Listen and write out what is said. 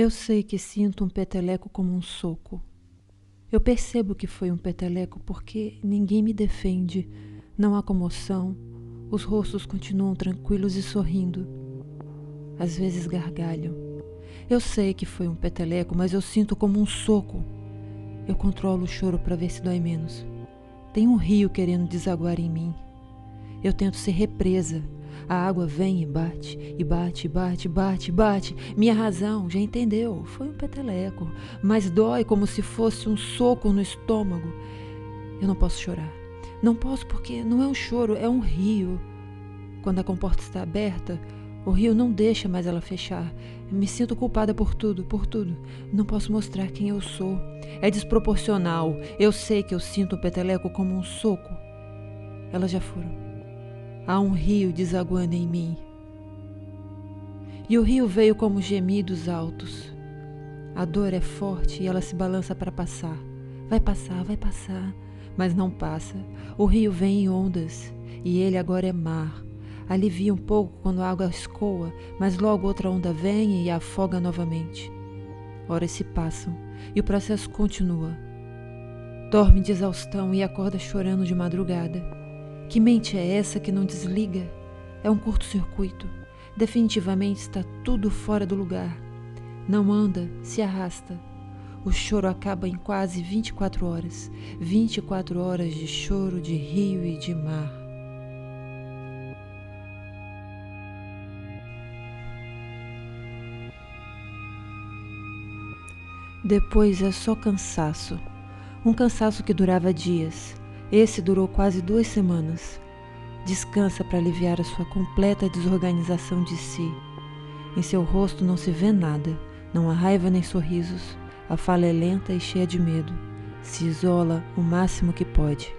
Eu sei que sinto um peteleco como um soco. Eu percebo que foi um peteleco porque ninguém me defende, não há comoção, os rostos continuam tranquilos e sorrindo. Às vezes gargalham. Eu sei que foi um peteleco, mas eu sinto como um soco. Eu controlo o choro para ver se dói menos. Tem um rio querendo desaguar em mim. Eu tento ser represa. A água vem e bate, e bate, bate, bate, bate. Minha razão já entendeu. Foi um peteleco, mas dói como se fosse um soco no estômago. Eu não posso chorar. Não posso porque não é um choro, é um rio. Quando a comporta está aberta, o rio não deixa mais ela fechar. Me sinto culpada por tudo, por tudo. Não posso mostrar quem eu sou. É desproporcional. Eu sei que eu sinto o peteleco como um soco. Elas já foram. Há um rio desaguando em mim. E o rio veio como gemidos altos. A dor é forte e ela se balança para passar. Vai passar, vai passar mas não passa. O rio vem em ondas e ele agora é mar. Alivia um pouco quando a água escoa, mas logo outra onda vem e afoga novamente. Horas se passam e o processo continua. Dorme de exaustão e acorda chorando de madrugada. Que mente é essa que não desliga? É um curto-circuito. Definitivamente está tudo fora do lugar. Não anda, se arrasta, o choro acaba em quase 24 horas 24 horas de choro de rio e de mar. Depois é só cansaço. Um cansaço que durava dias. Esse durou quase duas semanas. Descansa para aliviar a sua completa desorganização de si. Em seu rosto não se vê nada, não há raiva nem sorrisos. A fala é lenta e cheia de medo. Se isola o máximo que pode.